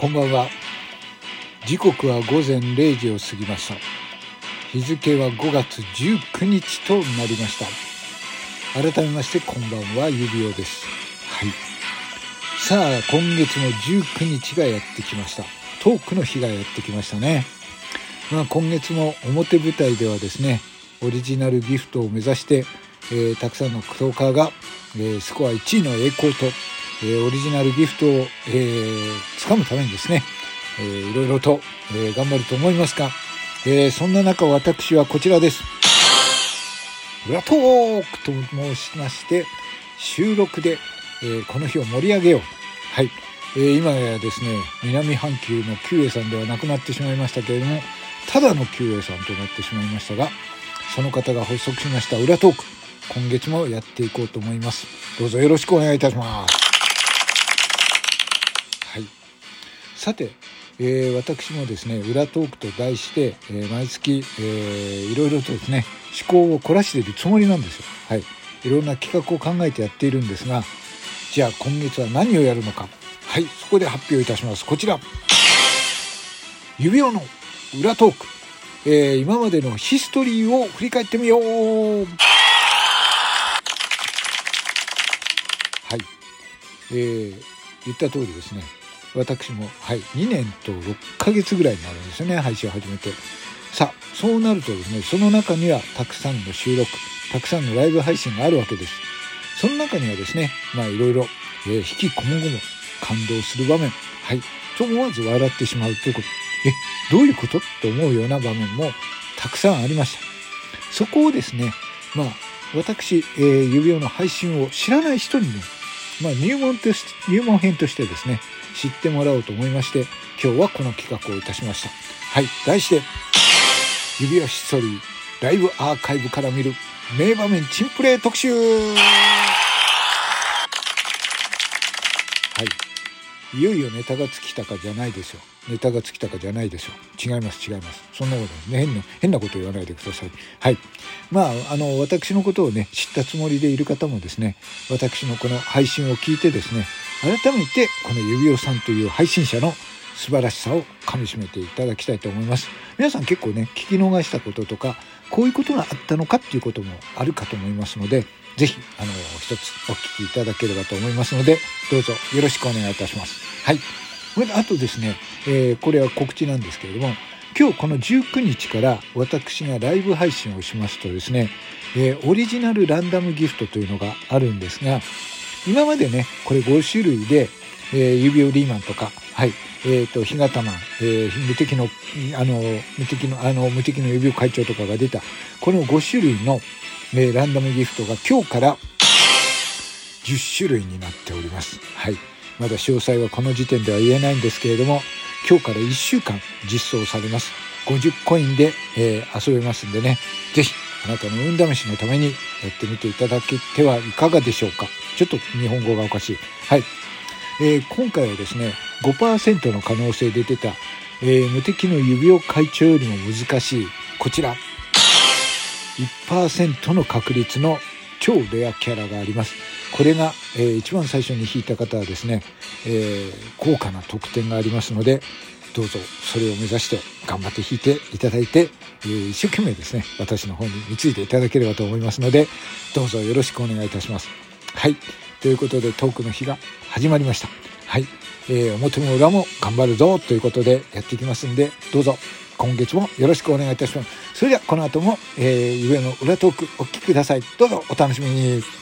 こんばんは。時刻は午前0時を過ぎました。日付は5月19日となりました。改めましてこんばんは指輪です。はい。さあ今月の19日がやってきました。トークの日がやってきましたね。まあ今月も表舞台ではですねオリジナルギフトを目指して、えー、たくさんのクトーカーが、えー、スコア1位の栄光とえ、オリジナルギフトを、えー、掴むためにですね、えー、いろいろと、えー、頑張ると思いますが、えー、そんな中私はこちらです。裏トークと申しまして、収録で、えー、この日を盛り上げよう。はい。えー、今やですね、南半球の久栄さんではなくなってしまいましたけれども、ただの久栄さんとなってしまいましたが、その方が発足しました裏トーク、今月もやっていこうと思います。どうぞよろしくお願いいたします。さて、えー、私もですね裏トークと題して、えー、毎月、えー、いろいろとですね思考を凝らしているつもりなんですよ。はい、いろんな企画を考えてやっているんですがじゃあ今月は何をやるのか。はい。そこで発表いたします。こちら。指輪の裏トーク、えー、今までのヒストリーを振り返ってみよう。はい、えー、言った通りですね。私も、はい、2年と6ヶ月ぐらいになるんですよね、配信を始めて。さあ、そうなるとですね、その中にはたくさんの収録、たくさんのライブ配信があるわけです。その中にはですね、まあいろいろ、えー、引きこもごも感動する場面、はい、と思わず笑ってしまうということ。え、どういうこと？と思うような場面もたくさんありました。そこをですね、まあ私、えー、指輪の配信を知らない人にね、まあ入門として、入門編としてですね、知ってもらおうと思いまして今日はこの企画をいたしました。はい題して指輪ヒストリーライブアーカイブから見る名場面チンプレー特集はいよいよネタが尽きたかじゃないですよネタが尽きたかじゃないでしょ違います違います。そんなことね変な変なこと言わないでください。はい。まああの私のことをね知ったつもりでいる方もですね私のこの配信を聞いてですね改めてこの指輪さんという配信者の素晴らしさをかみしめていただきたいと思います。皆さん結構ね聞き逃したこととかこういうことがあったのかっていうこともあるかと思いますので是非あの一つお聞きいただければと思いますのでどうぞよろしくお願いいたします。はい。あとですね、えー、これは告知なんですけれども今日この19日から私がライブ配信をしますとですね、えー、オリジナルランダムギフトというのがあるんですが今までね、これ5種類で、えー、指輪リーマンとか、はい、えっ、ー、と、日形マン、えー、無敵の、あの、無敵の、あの、無敵の指輪会長とかが出た、この5種類の、え、ランダムギフトが今日から10種類になっております。はい。まだ詳細はこの時点では言えないんですけれども、今日から1週間実装されます。50コインで、えー、遊べますんでね、ぜひあなたの運試しのためにやってみていただけてはいかがでしょうか。ちょっと日本語がおかしい。はい。えー、今回はですね、5%の可能性で出た、えー、無敵の指輪会長よりも難しい、こちら。1%の確率の超レアキャラがあります。これが、えー、一番最初に引いた方はですね、えー、高価な特典がありますので、どうぞそれを目指して頑張って弾いていただいて、えー、一生懸命ですね、私の方に貢いでいただければと思いますので、どうぞよろしくお願いいたします。はい。ということでトークの日が始まりました。はい。えー、表も裏も頑張るぞということでやっていきますんで、どうぞ今月もよろしくお願いいたします。それではこの後も、えー、上の裏トークお聞きください。どうぞお楽しみに。